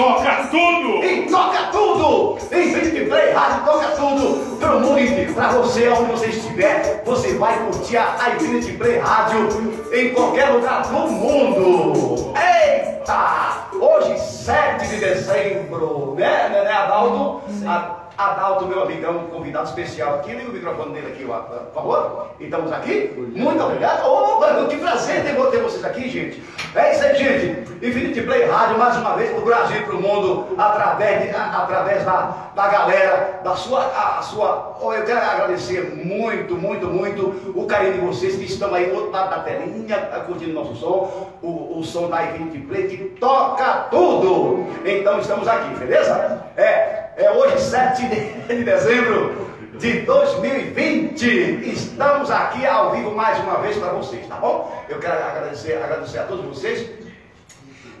toca tudo! E toca tudo! Infinity Play Rádio toca tudo! Pelo mundo inteiro, pra você, onde você estiver, você vai curtir a Infinity Play Rádio em qualquer lugar do mundo! Eita! Hoje, 7 de dezembro, né, né, né Adalto? A- Adalto, meu amigão, convidado especial aqui, liga o microfone dele aqui, ó, por favor. Estamos aqui? Muito obrigado. Ô, mano, que prazer ter, ter vocês aqui, gente. É isso aí, gente. Infinity Play Rádio, mais uma vez, pro Brasil e pro mundo, através, de- a- através da, da galera, da sua, a, sua. ó, Eu quero agradecer muito, muito, muito o carinho de vocês que estão aí do outro lado da telinha, tá curtindo nosso som, o, o som da Infinity Play que toca tudo. Então estamos aqui, beleza? É, é hoje, 7 de de dezembro de 2020. Estamos aqui ao vivo mais uma vez para vocês, tá bom? Eu quero agradecer, agradecer a todos vocês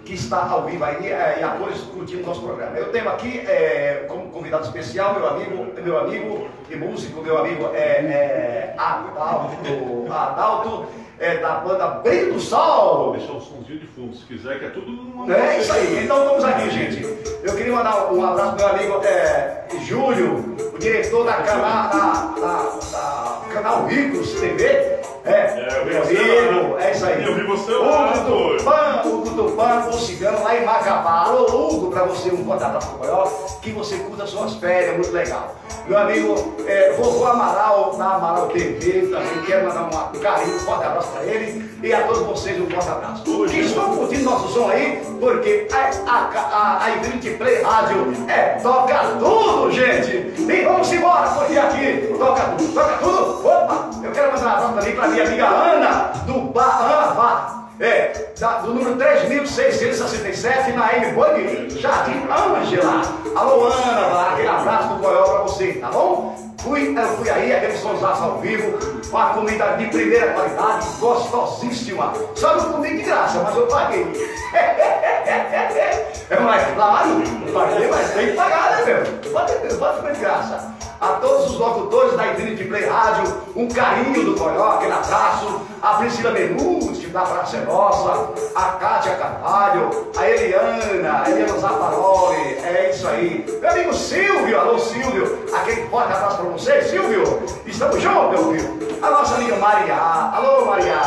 que está ao vivo aí é, e a todos curtindo nosso programa. Eu tenho aqui é, como convidado especial meu amigo, meu amigo e músico, meu amigo é, é, Adalto, Adalto é, da banda Brilho do Vou Sol. deixar um somzinho de fundo, se quiser, que é tudo numa. É isso aí, então vamos aqui, gente. Eu queria mandar um abraço pro meu amigo é, Júlio, o diretor da canal, da, da, da canal Ricos TV. É, É, eu vi meu você amigo, lá. é isso aí. Eu vi você lá, O Tupã, o Tupã, o Cigano lá em Macapá. Alô, Hugo, pra você um abraço pro Coió, que você curta suas férias, muito legal. Meu amigo, é, vovô Amaral, da Amaral TV, também quero mandar um carinho, um forte abraço pra ele e a todos vocês um forte abraço. Que estão curtindo nosso som aí, porque a, a, a, a Infinity Play Rádio é toca tudo, gente! E vamos embora, porque aqui toca tudo, toca tudo! Opa! Eu quero mandar um abraço também pra minha amiga Ana, do Bar. É, da- do número 3667 na M Boi Jardim Ângela. Alô, Ana, Bar, aquele abraço do Coió pra você, tá bom? Fui, eu fui aí, aquele sonsaço ao vivo, com a comida de primeira qualidade, gostosíssima. Só não comi de graça, mas eu paguei. É mais claro, paguei, mas tem que pagar, né, meu? Pode, pode comer de graça. A todos os locutores da Infinity Play Rádio, um carinho do Coió, aquele abraço. A Priscila Menucci, da Praça é Nossa, a Kátia Carvalho, a Eliana, a Eliana Zaparoli, é isso aí. Meu amigo Silvio, alô Silvio, aquele forte abraço pra você, Silvio. Estamos juntos, meu filho. A nossa amiga Maria, alô Maria,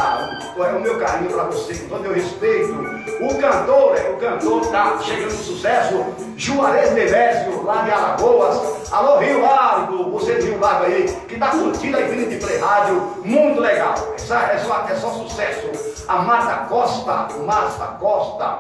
o meu carinho pra você, com todo meu respeito. O cantor, é, o cantor tá chegando no sucesso, Juarez Nemésio, lá de Alagoas. Alô Rio Largo, você de Rio Largo aí, que tá curtindo a Infinity Play Rádio, muito legal. Essa, é, só, é só sucesso. A Marta Costa, Marta Costa,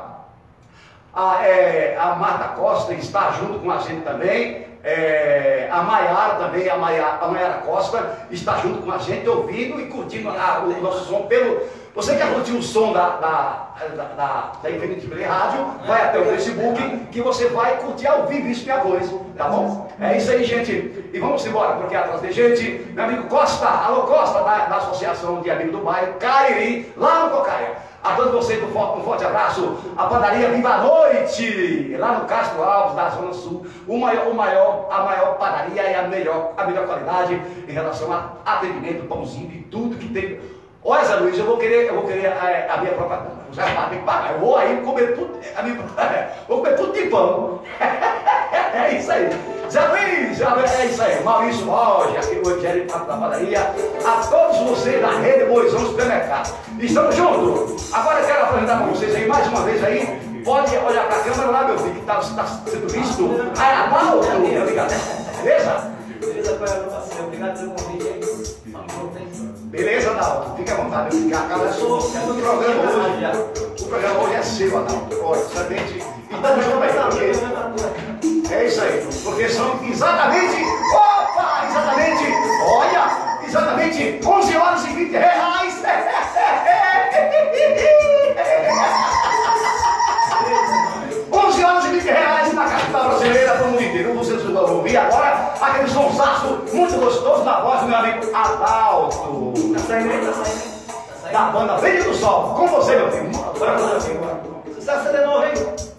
a, é, a Marta Costa está junto com a gente também. É, a Maiara também, a Maiara, a Maiara Costa está junto com a gente, ouvindo e curtindo a- o nosso som pelo. Você quer curtir o som da, da, da, da, da Infinity Play Rádio? Vai até o Facebook que você vai curtir ao vivo isso minha voz, tá bom? É isso aí, gente. E vamos embora, porque atrás de gente, meu amigo Costa, alô Costa, da, da Associação de Amigos do Bairro, Cariri, lá no Cocaia. A todos vocês um forte, um forte abraço. A padaria Viva a Noite, lá no Castro Alves, da Zona Sul. O maior, o maior, a maior padaria e a melhor, a melhor qualidade em relação a atendimento, pãozinho e tudo que tem. Olha, Zé Luiz, eu vou querer, eu vou querer é, a minha própria Luiz tem que pagar. Eu vou aí comer tudo, a minha, vou comer tudo de pão. É isso aí. Zé Luiz, é isso aí. Maurício Rocha, aqui o Evangelho da Padaria. A todos vocês da Rede Boizão Supermercado. Estamos juntos. Agora eu quero apresentar para vocês aí mais uma vez aí. Pode olhar para a câmera lá, meu filho, que está sendo visto. Ah, Adalto, obrigado. Beleza? Beleza, é? Obrigado pelo convite. Beleza, Adalto? Fica à vontade. Fica a casa sua. O programa hoje, o programa hoje é seu, Adalto. Olha, exatamente. Junto aí, porque é isso aí. Porque são exatamente. Opa! Exatamente. Olha! Exatamente 11 horas e 20 reais. 11 horas e 20 reais na capital brasileira para o mundo inteiro. Vocês vão ouvir agora aquele sonsaço muito gostoso na voz do meu amigo Adalto. Tá saindo aí, tá saindo. Tá. Da banda Vende do Sol. Com você, meu filho. Bora fazer assim, bora. Sucesso de novo, hein?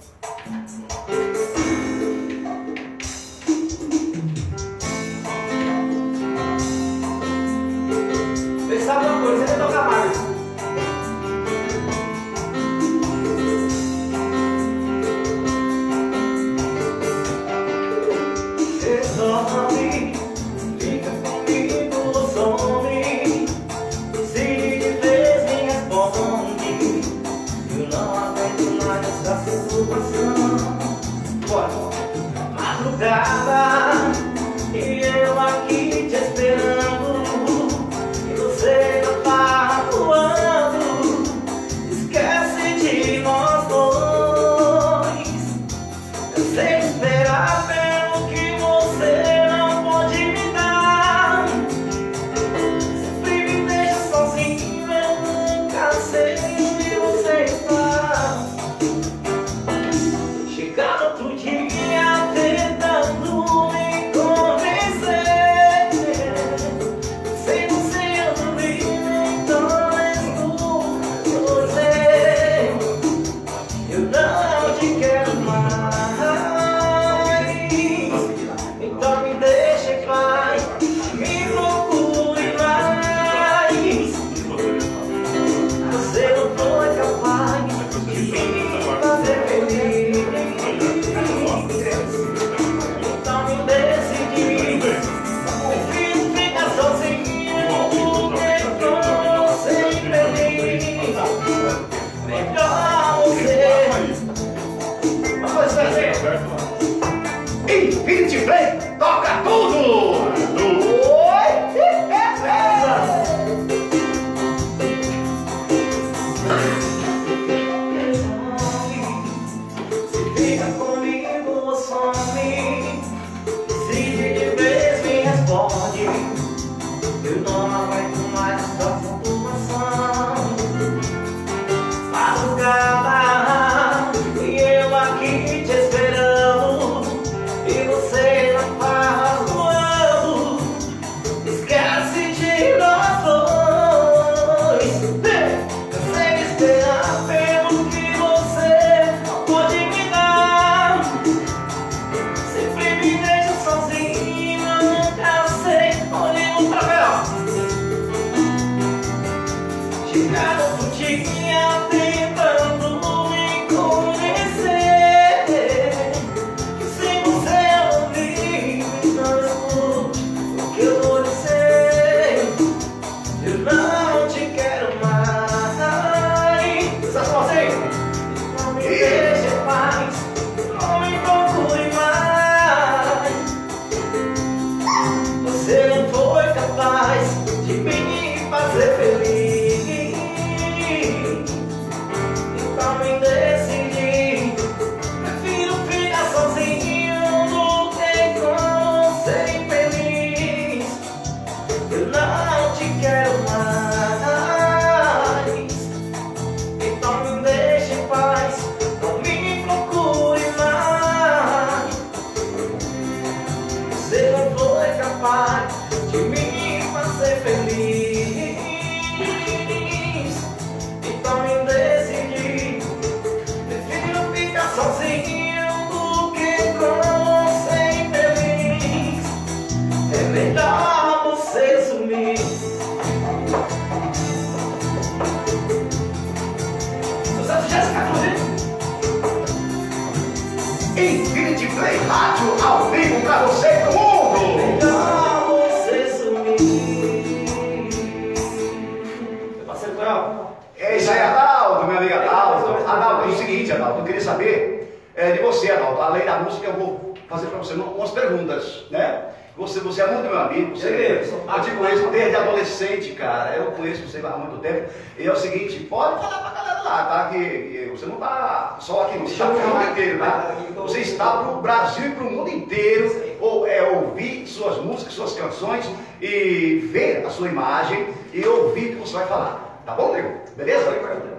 Você é muito meu amigo. Você, eu é- te conheço desde adolescente, cara. Eu conheço você há muito tempo. E é o seguinte, pode falar pra galera lá, tá? Que, que você não tá só aqui, você chão pro mundo inteiro, tá? Você está pro Brasil e pro mundo inteiro. Ou é ouvir suas músicas, suas canções e ver a sua imagem e ouvir o que você vai falar. Tá bom, nego? Beleza?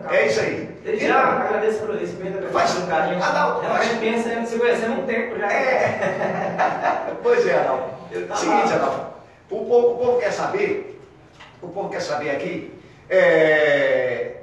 É isso aí. Ele já então, agradeço por isso, faz, um cara. A gente, Adalto, já faz... pensa em se conhecer há um tempo já. É. pois é, Adalto. Tá Seguinte, Adalto, o povo, o povo quer saber, o povo quer saber aqui, é,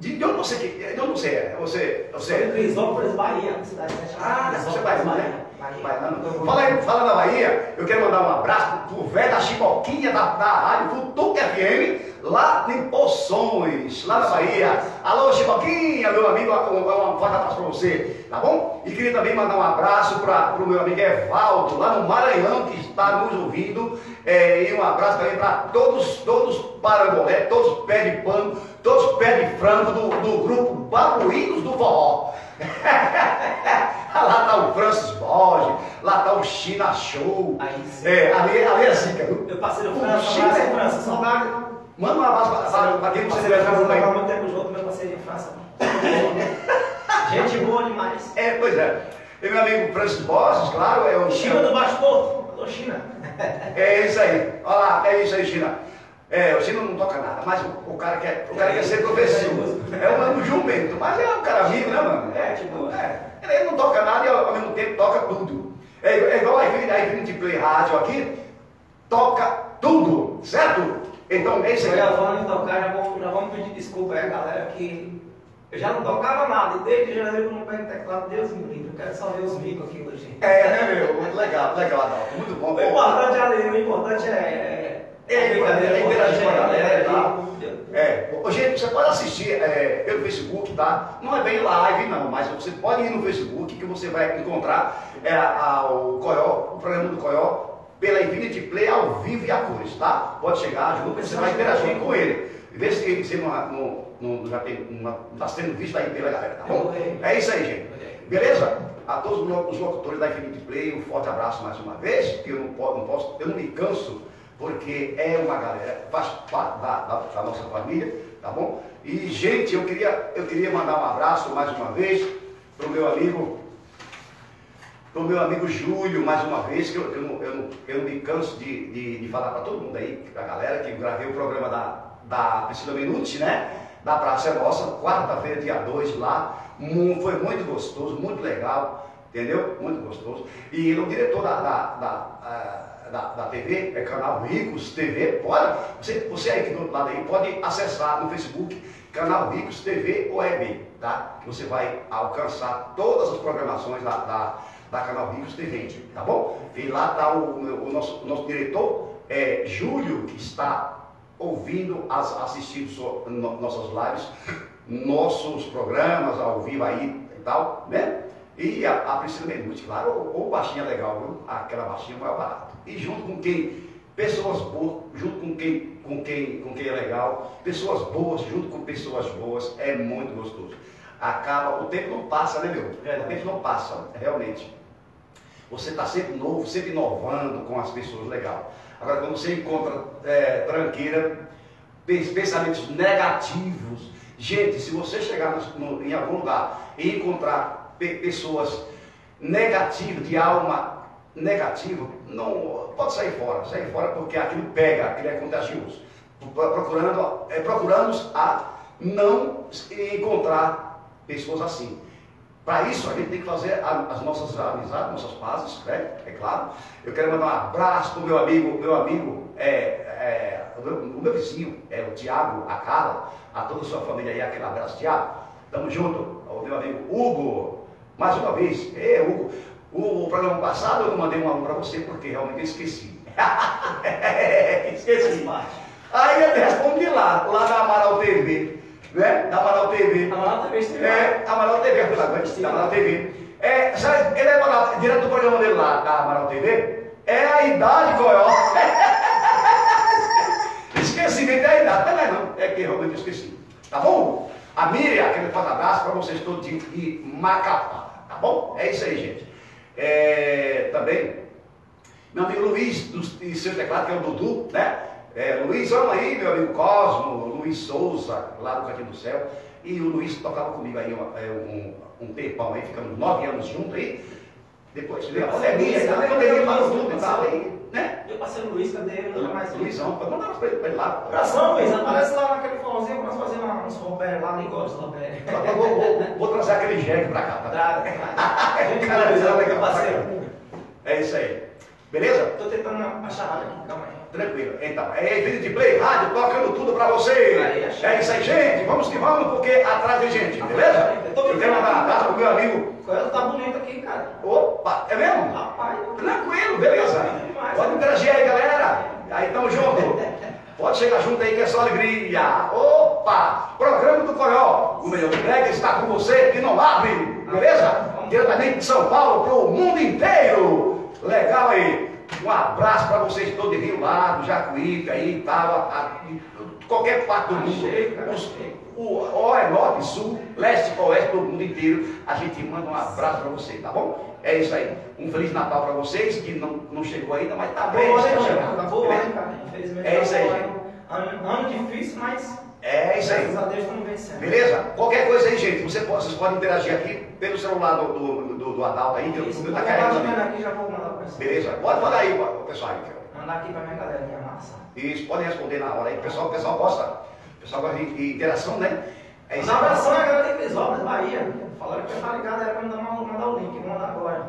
de, eu não sei que. Eu não sei. Você. você... É Crisópolis, Bahia, cidade né? Ah, Crisópolis, é né? Bahia. Fala aí, fala da Bahia, eu quero mandar um abraço pro velho da Chicoquinha da, da Rádio Futuca FM, lá em Poções, lá na Bahia. Alô, Chicoquinha, meu amigo, um, um forte abraço pra você, tá bom? E queria também mandar um abraço para o meu amigo Evaldo, lá no Maranhão, que está nos ouvindo. É, e um abraço também para todos, todos parangolé, todos pé de pano, todos pé de frango do, do grupo Babuínos do Forró. lá tá o Francis Borges, lá tá o China Show. Aí sim. É, ali, ali é zica, viu? Eu passei no O França, China abraço é França, saudade. Manda um abraço para- quem você França, fazer aí. muito tempo junto, meu parceiro em França. Gente boa demais. É, pois é. E meu amigo Francis Borges, claro, é o China do Baixo Porto. China. É isso aí. Olha lá, é isso aí, China. É, o China não toca nada, mas o, o cara quer, o cara quer ser professor. É um, um jumento, mas é um cara amigo, né, mano? É, tipo, É. Ele não toca nada e ao, mesmo tempo toca tudo. É, é igual a Infinity, Play Rádio aqui, toca tudo, certo? Então é aí. Olha, falando em tocar, já vamos, já vamos pedir desculpa aí, galera, que eu já não tocava nada. E desde janeiro eu não pego teclado, Deus me livre. Eu quero só ver os micos aqui hoje. É, né, meu? Muito legal, legal, Adalto. Muito bom. O importante é o importante é. É, brincadeira, é interagir com a galera e e- É, gente, você pode assistir é, pelo Facebook, tá? Não é bem live, não, mas você pode ir no Facebook que você vai encontrar é, a- o Coió, o programa do Coió, pela Infinity Play ao vivo e a cores, tá? Pode chegar, junto, você vai interagir com ele. Vê se ele se não, não, não, já tem, não está sendo visto aí pela galera, tá bom? É isso aí, gente. Beleza? A todos os lo- os locutores da Infinity Play, um forte abraço mais uma vez, que eu não posso, eu não me canso, porque é uma galera, faz parte da, da- da nossa família, tá bom? E, gente, eu queria, eu queria mandar um abraço mais uma vez para o meu amigo, para o meu amigo Júlio, mais uma vez, que eu, eu, não, eu, não, eu não me canso de, de, de falar para todo mundo aí, para a galera, que gravei o programa da, da Priscila Minuti, né? Da Praça é Nossa, quarta-feira, dia 2, lá. Foi muito gostoso, muito legal, entendeu? Muito gostoso. E o diretor da, da, da, ah, da, da TV, é canal Ricos TV, pode, você, você aí do outro lado aí, pode acessar no Facebook, canal Ricos TV Web, tá? Você vai alcançar todas as programações da, da, da canal Ricos TV, tá bom? E lá está o, o nosso, o nosso diretor, é, Júlio, que está ouvindo, as, assistindo so- no- nossas lives, nossos programas ao vivo aí e tal, né? E a, a Priscila Menuti, claro, ou, ou baixinha legal, viu? Aquela baixinha mais barato. E junto com quem, pessoas boas, junto com quem, com quem, com quem é legal, pessoas boas, junto com pessoas boas, é muito gostoso. Acaba, o tempo não passa, né, meu? O tempo não passa, realmente. Você está sempre novo, sempre inovando com as pessoas, legal. Agora, quando você encontra é, tranqueira, pens- pensamentos negativos, gente, se você chegar no- em algum lugar e encontrar pe- pessoas negativas, de alma negativa, não pode sair fora, sair fora porque aquilo pega, aquilo é contagioso. Pro- Procurando, é, procuramos a não encontrar pessoas assim. Para isso, a gente tem que fazer as nossas amizades, nossas pazes, né? É claro. Eu quero mandar um abraço para o meu amigo, meu amigo, é, é, o, meu, o meu vizinho, é o Tiago, a Carla, a toda a sua família aí, aquele abraço, Tiago. Tamo junto. O meu amigo Hugo, mais uma vez, é, Hugo. O, o programa passado eu não mandei um alô para você porque realmente eu esqueci. esqueci. Aí eu te respondi lá, lá da Amaral TV, né? Da Amaral TV. Amaral TV esteve lá. É, Amaral TV, lá, da Amaral TV. É, sabe, ele é Amaral, direto do programa dele lá, da Amaral TV, é a idade, Coió. Esquecimento é a idade, não é não, é que realmente eu esqueci. Tá bom? A Miriam, aquele forte abraço para vocês todos de Macapá, tá bom? É isso aí, gente. É, também, meu amigo Luiz, do, de seu teclado, que é o Dudu, né? É, Luizão aí, meu amigo Cosmo, Luiz Souza, lá Cantinho do Céu. E o Luiz tocava comigo aí um, é, um, um tempão aí, ficamos nove anos juntos aí. Depois a pandemia, a pandemia parou tudo e tal, né? Eu passei no Luiz, cadê ele? Nunca mais. Luizão, pode mandar pra ele, pra ele lá. Abração, Luiz. Aparece lá naquele forrozinho pra nós fazer uns rompé lá, nem gosto de rompé. Eu Vou, trazer aquele jegue pra cá, tá? Tá, Cara, Cara, legal. parceiro. É isso aí. Beleza? Tô tentando achar rádio aqui, calma aí. Tranquilo. Então, é Vida de Play Rádio tocando tudo pra você. É isso aí, gente. Vamos que vamos, porque atrás tem gente, beleza? Eu mandar um abraço pro meu amigo. Coelho tá bonito aqui, cara. Opa, é mesmo? Rapaz, Tranquilo, beleza. Pode interagir aí, galera. Aí, tamo junto. Pode chegar junto aí que é só alegria. Opa! Programa do Coió. O melhor brega está com você que não abre. Beleza? Diretamente de São Paulo pro mundo inteiro. Legal aí. Um abraço para vocês todos de Rio Lago, Jacuípe, aí e tal. qualquer parte do mundo. Cara, Os- o o é norte, sul, leste, oeste, do mundo inteiro. A gente manda um abraço para vocês, tá bom? É isso aí. Um Feliz Natal para vocês, que não, não chegou ainda, mas tá. Boa, está né, chegando. cara? Boa, hein, cara? Infelizmente, É isso aí, tá ano difícil, mas É isso aí. graças a Deus estamos vencendo. Beleza? Qualquer coisa aí, gente, você pode- vocês podem interagir aqui pelo celular do, do, do, do Adalto aí, que o Isso, vou tá ali. aqui, já vou mandar pra você. Beleza? Pode mandar aí, pro pessoal aí. Mandar aqui pra minha galerinha massa. Isso, podem responder na hora aí. O pessoal, o pessoal gosta. O pessoal gosta de, de interação, né? É isso Um abração à galera de Crisópolis, Bahia. Falaram que eu tá ligado, era pra mandar, mandar o link, vou mandar agora.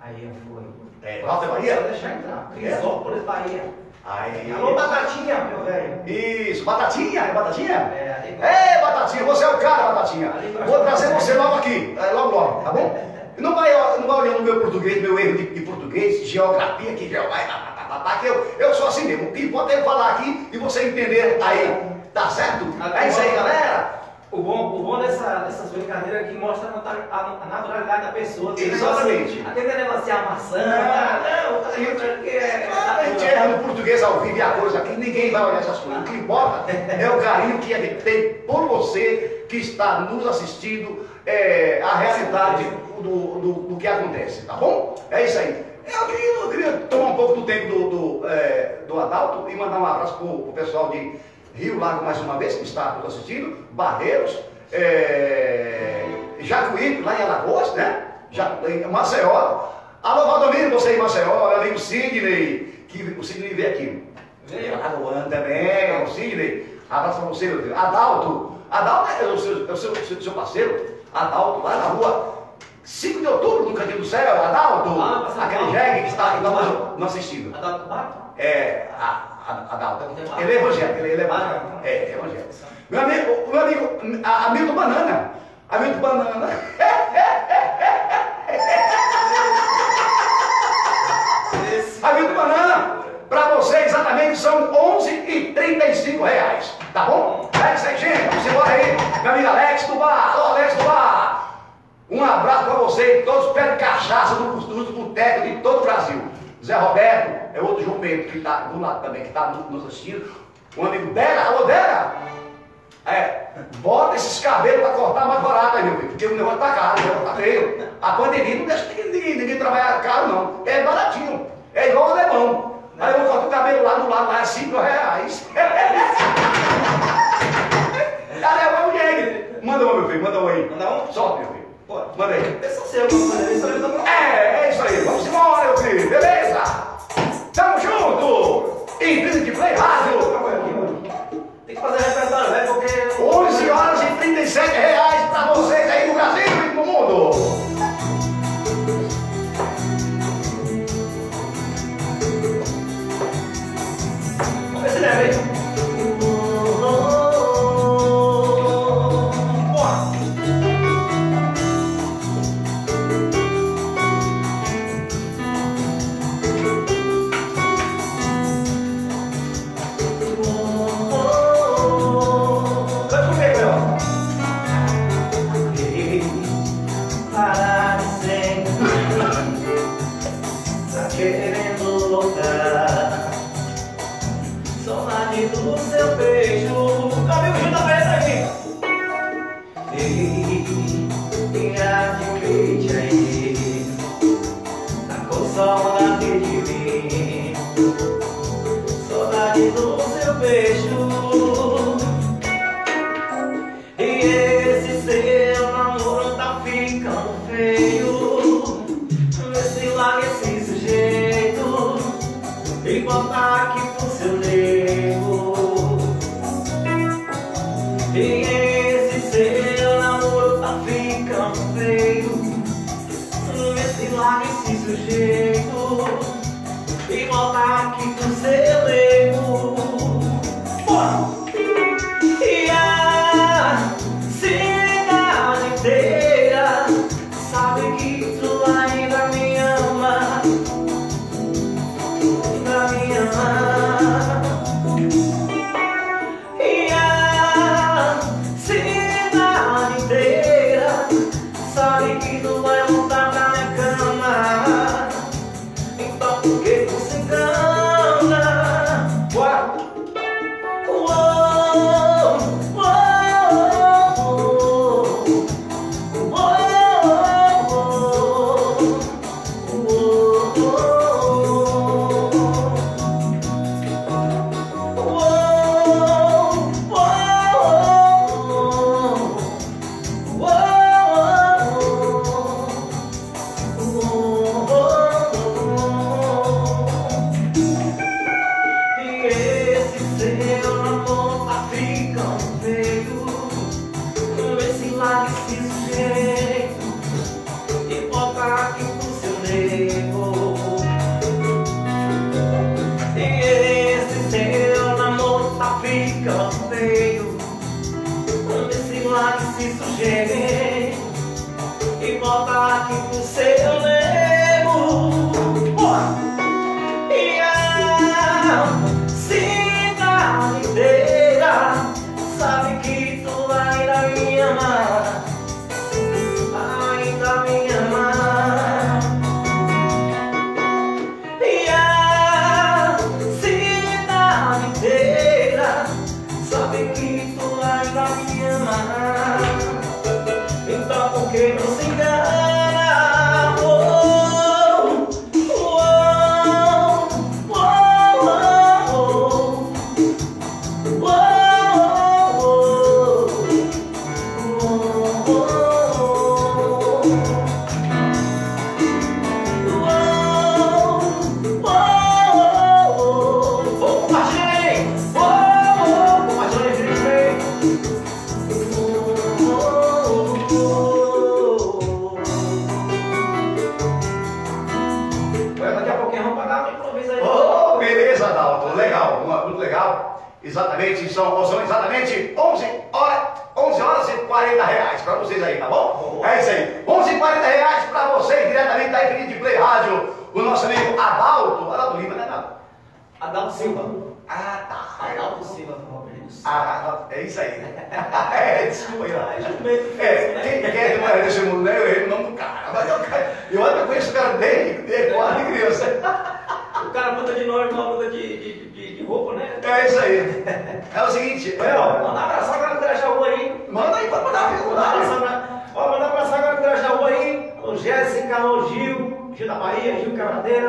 Aí eu fui. É, Walter Bahia? Só deixar entrar. Crisópolis, Bahia. Aí. Alô, Batatinha, meu velho. Isso, Batatinha, é Batatinha? É, Ei, Batatinha, você é o cara, Batatinha. Vou trazer você logo aqui, é, logo logo, tá bom? Não vai, não vai olhando o meu português, meu erro de, de português, geografia aqui, geografia, tá, tá, tá, que eu, eu sou assim mesmo. O que importa é falar aqui e você entender aí, tá certo? É isso aí, galera. O bom, o bom dessa, dessas brincadeiras é que mostra a a, a naturalidade da pessoa. Aquele Exatamente. Aquele negócio de amassando. Não, não, ligado? que é- A gente erra no português ao vivo e a coisa aqui, ninguém vai olhar essas coisas. O que importa é o carinho que a gente tem por você que está nos assistindo, é, a realidade do, do, do que acontece, tá bom? É isso aí. Eu queria, eu queria tomar um pouco do tempo do, do, é, do Adalto e mandar um abraço pro, pro pessoal de Rio Lago mais uma vez, que está nos assistindo, Barreiros, é, Jacuípe, lá em Alagoas, né? Ja, em Maceió. Alô, Valdomiro, você em Maceió, meu amigo Sidney, que o Sidney veio aqui. Veio. Alagoano também, o Sidney. Abraço pra você, meu Deus. Adalto, Adalto é o seu, é o seu, seu, seu parceiro, Adalto, lá na rua 5 de outubro, no Cantinho do Céu, Adalto, Ah, aquele jegue que está nos, nos assistindo. A da Bato? É, a, a, Adalto. Ele é evangélico, ele, é evangélico. É, é evangélico. Meu amigo, meu amigo, a, Hamilton Banana. Hamilton Banana. Hamilton Banana, para você exatamente são 11 e 35 reais. Tá bom? É isso aí, gente. Vamos embora aí. Meu amigo Alex do bar. Alô, Alex do bar. Um abraço para você e todos pedem cachaça do dos botecos de todo o Brasil. Zé Roberto, é outro jumento que está do lado também, que está nos assistindo. Um amigo dela, alô dela. É, bota esses cabelos para cortar mais barato aí, meu filho, porque o negócio tá caro, o negócio tá feio. A pandemia não deixa ninguém, ninguém, trabalhar caro, não. É baratinho. É igual o alemão. Aí eu corto o cabelo lá do lado, lá é 5 reais. Alemão, jegue. Manda um, meu filho, manda um aí. Manda um? Solta, meu filho. Pode. Manda aí. Esse é o seu, mano. Esse é. É, é isso aí. Vamos embora, meu filho. Beleza? Tamo junto. Infinity Play Rádio. Tem que fazer repertório, velho, porque. 11 horas e 37 reais para vocês aí no Brasil e no mundo. Vamos ver se leva, hein? Feio Vê se larga esse sujeito E volta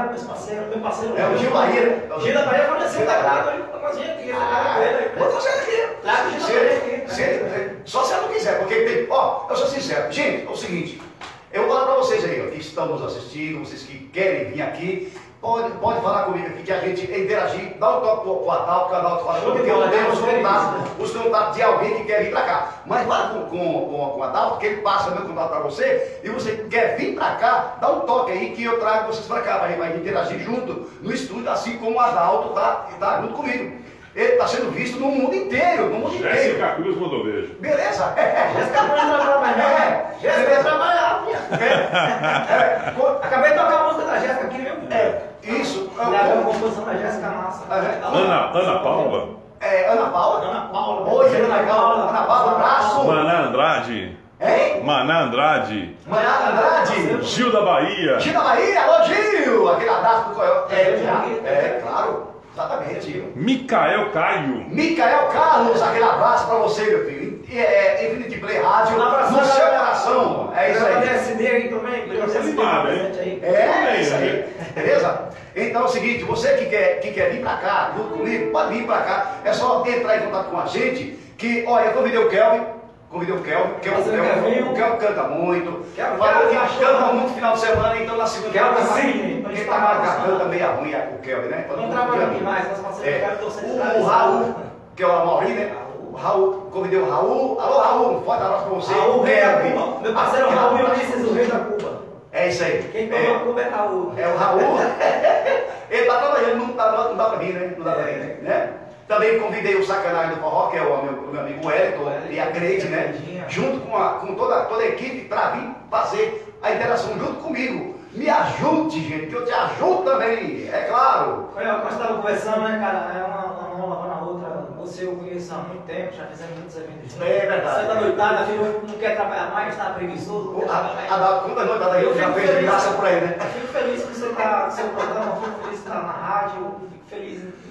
Quebradeira, meu parceiro, meu parceiro. É o Gil Bahia, né? Gil da Bahia faleceu, tá com a gente aqui. Tá com ele. Vou trazer aqui. Já ele- veio aqui. Só se ela não quiser, porque tem. Ó, eu sou sincero. Gente, é o seguinte. Eu vou falar pra vocês aí, ó, que estão nos assistindo, vocês que querem vir aqui, pode, pode falar comigo aqui que a gente interagir, dá um toque pro, Adalto, que o Adalto fala, porque eu bola, tenho né? os contatos, os contatos de alguém que quer vir pra cá. Mas fala com, com, com, com o Adalto, que ele passa meu contato pra você, e você quer vir pra cá, dá um toque aí que eu trago vocês pra cá, pra gente vai interagir junto no estúdio, assim como o Adalto tá, tá junto comigo. Ele está sendo visto no mundo inteiro, no mundo inteiro. Jéssica Cruz mandou beijo. Beleza? É, Jéssica não entra trabalhar, É, Jéssica vai trabalhar, é, co- Acabei de tocar a música da Jéssica aqui, viu? é, isso. Gravei uma composição da Jéssica Massa. É. Ana, Ana Paula, É, Ana Paula? Ana Paula. Oi, Ana Paula. Ana Paula, abraço. Maná Andrade, Hein? Maná Andrade, Manhã Andrade. Gil da Bahia, Gil da Bahia, alô Gil. Aquele abraço pro Coelho. É. É, claro. Exatamente. Micael Caio, Micael Carlos, aquele abraço pra você, meu filho. E, É, Infinity Play Rádio, Um abraço no seu coração. É isso aí. SD aí também. É, isso aí. Beleza? Então é o seguinte, você que quer, que quer vir pra cá, junto comigo, pode vir pra cá. É só entrar em contato com a gente. Que, olha, eu convidei o Kelvin. Convidei o é o Você Kelvin, Kelvin? o Kelvin canta muito. Falou Kelvin que canta muito final de semana, então na segunda tá- sim, Ele tá com a garganta meio ruim, o Kelvin, né? Não trabalha aqui mais, nós passamos É. O. Raul, que é o Amaury, né? O Raul, convidei o Raul. Alô, Raul, um forte abraço pra você. Raul, O rei da. Cuba. Meu parceiro Raul abraço Ulisses, pra o rei da Cuba. É isso aí. Quem É- toma Cuba é Raul. É o Raul. Ele tá trabalhando, não dá, não dá pra vir, né? Não dá pra vir, né? Também convidei o Sacanagem do Forró, que é o meu, o meu amigo Wellington e a Creide, né? Junto com, a, com toda, toda a equipe para vir fazer a interação junto comigo. Me ajude, gente, que eu te ajudo também, é claro. Foi, nós estávamos conversando, né, cara? É uma, uma mão lavando a outra. Você eu conheço há muito tempo, já fizemos muitos eventos juntos. É verdade. Você tá noitada, filho, não quer trabalhar mais, tá preguiçoso, não quer trabalhar mais. Quantas noites aí eu já fez de graça por aí, né? Eu fico feliz que você está no seu programa, fico feliz que está na rádio, fico feliz.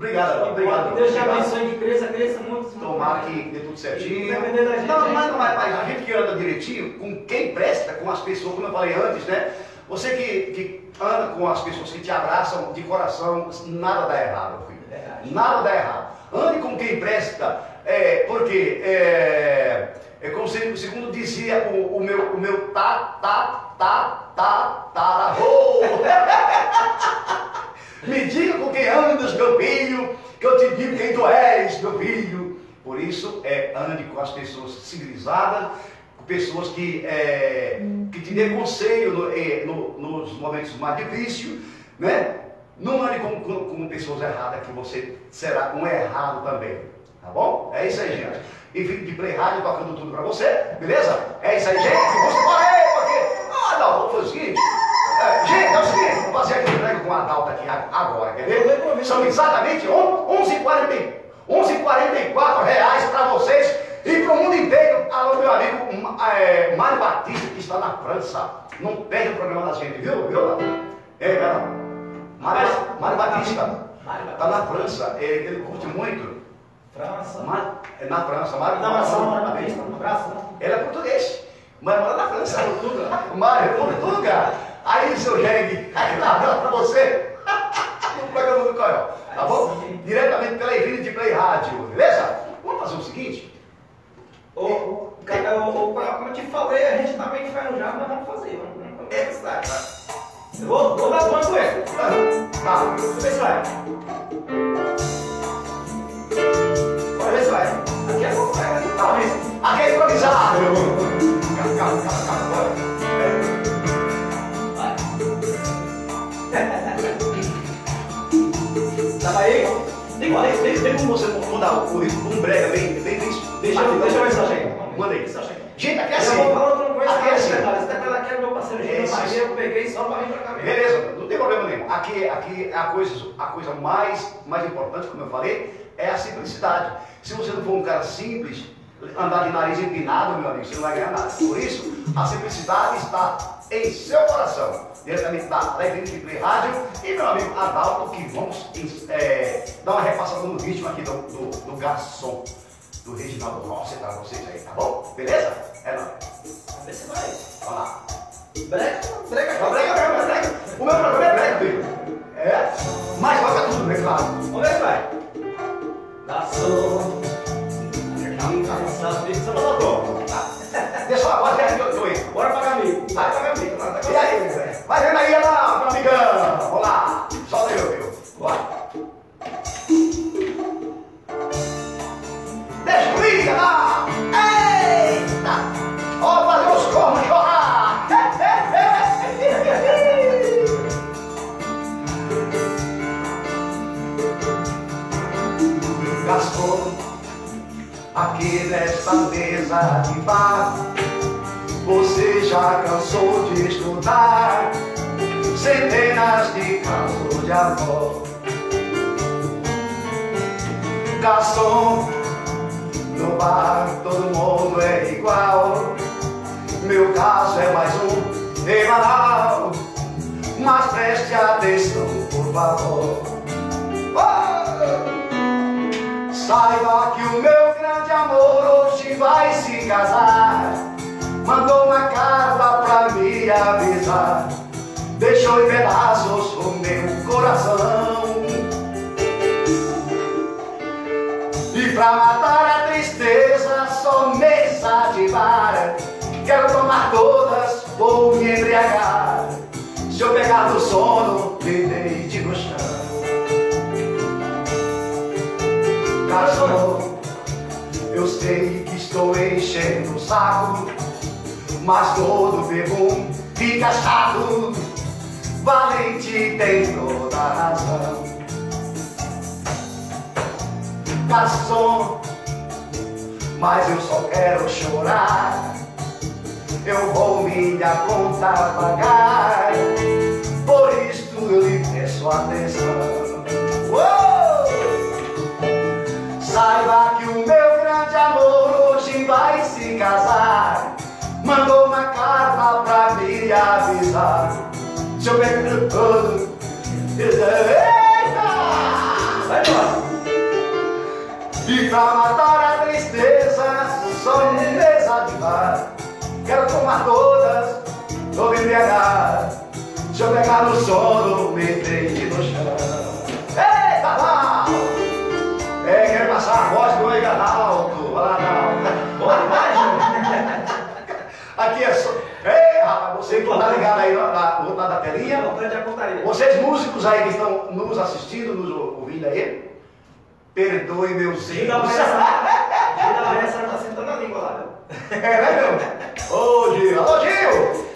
Obrigado, obrigado. Deus te abençoe, que cresça, cresça muito. Tomara mais. que dê tudo certinho. Não mas, mas, mas a gente que anda direitinho, com quem presta, com as pessoas, como eu falei antes, né? Você que, que anda com as pessoas que te abraçam de coração, nada dá errado, meu filho. Verdade. Nada dá errado. Ande com quem presta, é, porque é, é como se, segundo dizia o, o meu, o meu tá, tá, tá, tá, taravô. Me diga com quem andas, meu filho, que eu te digo quem tu és, meu filho. Por isso, é, ande com as pessoas civilizadas, com pessoas que, é, que te dê conselho no- eh, no- nos momentos mais difíceis, né? Não ande com, com- com pessoas erradas, que você será um errado também. Tá bom? É isso aí, gente. Enfim, de Play Rádio tocando tudo pra você, beleza? É isso aí, gente. Você pode aí, porque. Ah, não, vamos fazer o seguinte. É, gente, é o seguinte, vou fazer aqui entrega com a Adalta aqui agora, quer ver? São exatamente 11h40 11h44 reais para vocês e para o mundo inteiro. Alô, meu amigo é, Mário Batista, que está na França. Não perde o programa da gente, viu? Viu? É, cara. Mário, Mário Batista. Está na. França. É, ele curte muito. França. É na França. Mário, um abraço, Mário Batista. Um abraço, né? ele é português, mas mora na França. Mário, Portuga. Aí, seu Jegue, aqui na tela pra você. No programa do Coió, tá bom? Diretamente pela Infinity Play Rádio, beleza? Vamos fazer o seguinte. Ô, ô, cara, ô, como eu te falei, a gente tá meio enferrujado, mas vamos fazer. Vamos, vamos vai. Eu Vou, vou dar uma com ele. Tá. Deixa eu ver se vai. Bora ver se vai. Aqui é bom, vai. Tá, mas aqui é improvisado. Calma, calma, calma, calma, Tem, tem, tem, tem como você mudar o currículo um brega bem, bem, bem. Deixa eu deixa eu ver se eu chego. Manda aí. Eu. Gente, aqui é Eu assim. vou falando que eu não conheço Aqui é assim. cara. Esse detalhe aqui é meu parceiro Maria, eu peguei só pra vir pra cá mesmo. Beleza, não tem problema nenhum. Aqui, aqui a, coisa, a coisa mais, mais importante, como eu falei, é a simplicidade. Se você não for um cara simples, andar de nariz empinado, meu amigo, você não vai ganhar nada. Por isso, a simplicidade está em seu coração. Diretamente da Alegria de Play Rádio e meu amigo Adalto, que vamos é, dar uma repassada no ritmo aqui do, do, do garçom, do Reginaldo Rossi para vocês aí, tá bom? Beleza? É nóis. Vamos ver se vai. Vamos lá. Brega, brega, brega é brega. O meu programa é brega, filho. É? Mas toca tudo bem, claro. Vamos ver se vai. Garçom. Só botou. Deixa eu agora, que eu tô aí. Bora pagar amigo. Vai, vai, meu amigo. E aí, velho? Vai vendo aí, lá, meu amigão. Vamos lá. Solta aí, meu filho. Bora. Deixa o liga lá. Eita. Ó, fazer os cornos chorar. Gastou aqui nesta mesa de bar. Você já cansou de estudar centenas de casos de amor. Garçom, no bar todo mundo é igual. Meu caso é mais um banal. Mas preste atenção, por favor. Oh! Saiba que o meu grande amor hoje vai se casar. Deixou em pedaços o meu coração. E pra matar a tristeza, só mesa de bar. Quero tomar todas, vou me embriagar. Se eu pegar no sono, me deite no chão. Garçom, eu sei que estou enchendo o saco, mas todo bebum fica chato. Valente tem toda a razão. Garçom, mas eu só quero chorar. Eu vou minha conta pagar. Por isto eu lhe peço atenção. Saiba que o meu grande amor hoje vai se casar. Mandou uma carta pra me avisar. Se eu pegar todo. Eita! Vai embora. E pra matar a tristeza, só me desativar. Quero tomar todas, tô me embriagar. Se eu pegar no sono, me deite no chão. Eita, lá! É, quero passar a voz do Eganaldo. Olha lá, vai, Júnior. Aqui é só. Ei, rapaz, você que tá ligado aí na, na, da telinha. Vocês músicos aí que estão nos assistindo, nos ouvindo aí, perdoe meus erros. Maria Sara. Gil da Maria Sara tá sentando a língua lá? É, né, meu? Ô, Gil. Alô, Gil.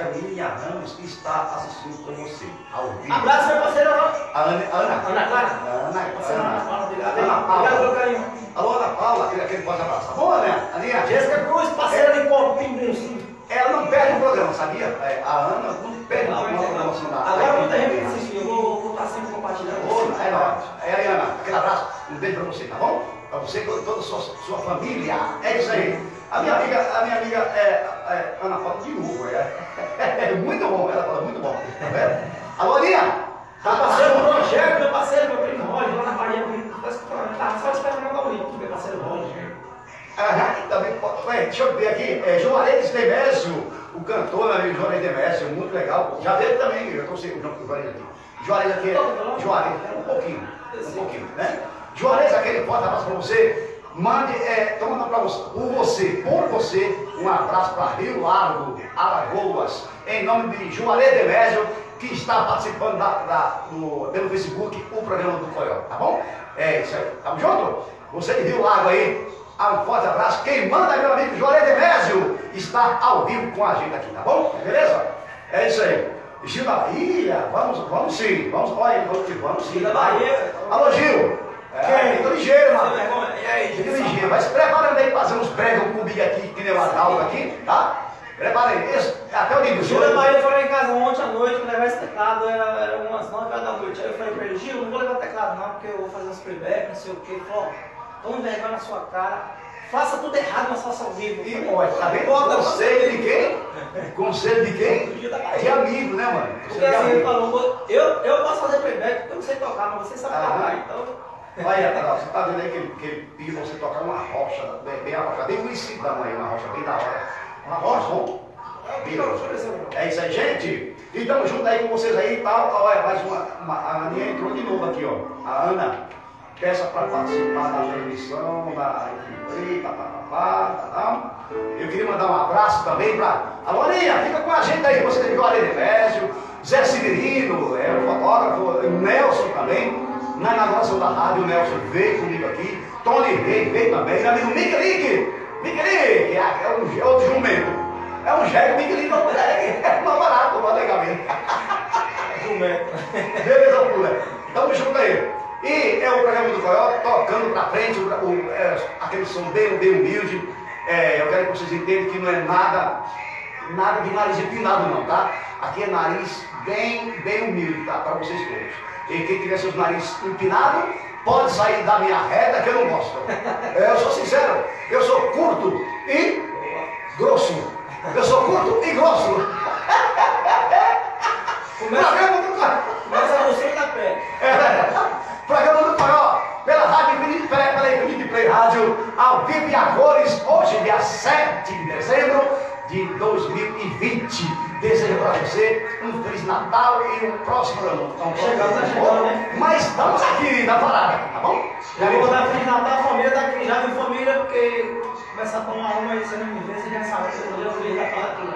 Caminha Ramos, que está assistindo com você, ao vivo. Abraço, meu parceiro Ana. A Ana, Ana, Ana Clara. Ana, Ana obrigado. Ana Obrigado pelo Paula. carinho. Alô, Ana Paula, aquele, aquele forte abraço. Tá bom, né? Aninha? Jéssica Cruz, parceira de Copo Pinguim. Ela não perde o programa, sabia? É, a Ana não perde o programa Agora muita gente assistir, eu vou vou estar sempre compartilhando. É nóis. É Ana. Aquele abraço. Um beijo pra você, tá bom? Pra você e toda a sua, sua família. É isso aí. A minha amiga, a minha amiga é, é Ana Paula de novo. É, é muito bom. Ela fala muito bom. Tá vendo? Alô, Aninha. Tá Meu parceiro passando. Rogério, meu parceiro, meu primo Roger, lá na tá escutando, tá só esperando o link, meu parceiro Roger. Aham, também, pode- ué, deixa eu ver aqui, é, Juarez Demésio, o cantor, meu amigo Juarez Demésio, muito legal. Já veio também, eu sem o Juarez aqui. Juarez aqui, é- Juarez, um pouquinho, um pouquinho, né? Juarez, aquele abraço pra você. Mande, é, tô mandando pra você, por você, por você, um abraço para Rio Largo, Alagoas, em nome de Juarez Demésio, que está participando da, da- do- pelo Facebook, o programa do Coió, tá bom? É isso aí, tamo junto? Você de Rio Largo aí, um forte abraço. Quem manda meu amigo Juarez Demésio, está ao vivo com a gente aqui, tá bom? Beleza? É isso aí. Gil da Bahia, vamos, vamos sim, vamos, olha, vamos, vamos sim. Gil da Bahia. Alô, Gil. É, Quem? fica ligeiro, mano. E aí, Fica ligeiro, se preparando aí pra fazer uns pregos comigo aqui, que nem o Adalto aqui, tá? Prepara aí, esse, até o livro. Gil Bahia foi lá em casa ontem à noite pra levar esse teclado, era, era umas 9 horas da noite. Aí eu falei pra ele, Gil, não vou levar teclado não, porque eu vou fazer uns playback, não sei o que. Ele falou, toma vergonha na sua cara, faça tudo errado, mas faça ao vivo. E, olha, tá vendo? Bota, Conselho de quem? Conselho de quem? Da Bahia. De amigo, né, mano? Porque assim, ele falou, eu, eu posso fazer playback porque eu não sei tocar, mas você sabe Ah. tocar, então... Adalto, você tá vendo aí que ele, que ele pediu pra você tocar uma rocha, bem, bem arrochada, bem conhecidão aí, uma rocha bem da hora. Uma rocha, bom? É isso aí, gente. E tamo junto aí com vocês aí e tal. Olha, mais uma, uma. A Aninha entrou de novo aqui, ó. A Ana. Peça para participar da transmissão, da papapá, tá, tá. Eu queria mandar um abraço também para. Alô, Aninha, fica com a gente aí. Você tem o Arenésio, Zé Severino, é o fotógrafo, Nelson também. Na inauguração da rádio, o Nelson veio comigo aqui. Tony Rey veio também. Meu amigo Miguelique. Miguelique, é, é, um, é outro jumento. É um jegue, Miguelique não é, é mais barato, mais legal mesmo. Jumento. Beleza, pula. Tamo junto aí. E é o programa do Coió tocando pra frente, o, o- é, aquele som bem, bem humilde. É, eu quero que vocês entendam que não é nada, nada de nariz empinado não, tá? Aqui é nariz bem, bem humilde, tá? Para vocês todos. E quem tiver seus nariz empinados, pode sair da minha reta que eu não gosto. É, eu sou sincero, eu sou curto e grosso. Eu sou curto e grosso. Começa, Programa do começa a você da pé. É, programa do Coió, pela Rádio pela, pela Infinite Play Rádio, ao vivo e a cores, hoje, dia 7 de dezembro de 2020. Desejo para você um Feliz Natal e um próximo ano. Próximo Chegando, tá chegando, né? Mas estamos aqui na parada, tá bom? Já vou dar Feliz Natal à família daqui, já de família, porque começar a tomar uma aí, você não me vê, você já sabe que eu dou Feliz Natal aqui.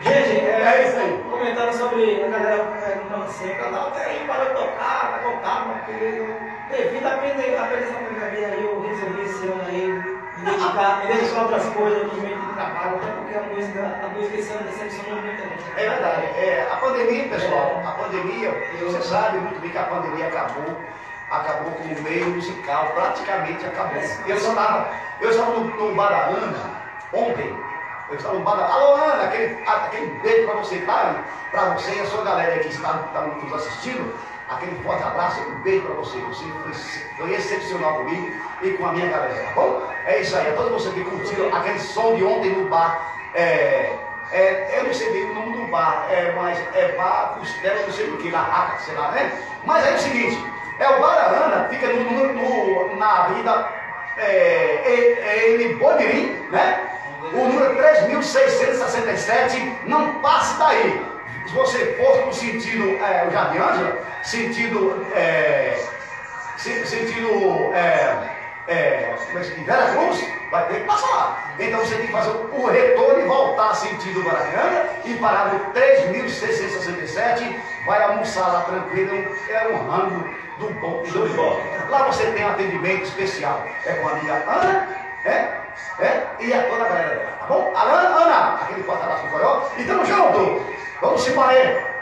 Gente, é, É isso aí. comentando sobre a galera perguntando assim, canal tem, parou de tocar, vai tocar, mas porque devido à pendência da vida aí, eu resolvi esse ano aí dedicar, me dedicar a outras coisas no meio de trabalho, até porque a música, a música esse ano decepcionou muita gente. É verdade. É, a pandemia, pessoal, a pandemia, você sabe muito bem que a pandemia acabou, acabou com o meio musical, praticamente acabou. Eu estava, eu estava no, no Bar da Ana ontem, eu estava no Bar da Alô Ana, aquele, aquele beijo para você, tá? Para você e a sua galera que está, está nos assistindo, aquele forte abraço e um beijo para você. Você foi, foi excepcional comigo e com a minha galera, tá bom? É isso aí, a todos vocês que curtiram aquele som de ontem no bar. É, é, eu não sei bem o nome do bar, é, mas é bar, costela, não sei do que, raca, sei lá, né? Mas é o seguinte, é o Bar da Ana, fica no, no- no- na avenida é, é, é, em Boimirim, né? O número 3667, não passe daí. Se você for no sentido, é, o Jardim Ângela, sentido, é, se- sentido, é, é, é diz? Vera Cruz, vai ter que passar lá. Então você tem que fazer o retorno e voltar sentido Guaramiranga e parar no 3667, vai almoçar lá tranquilo, é um rango do bom do bom. Lá você tem um atendimento especial. É com a amiga Ana, é? É? E a toda a galera tá bom? Ana, Ana, aquele forte abraço pro Coió. E tamo junto! Vamos embora.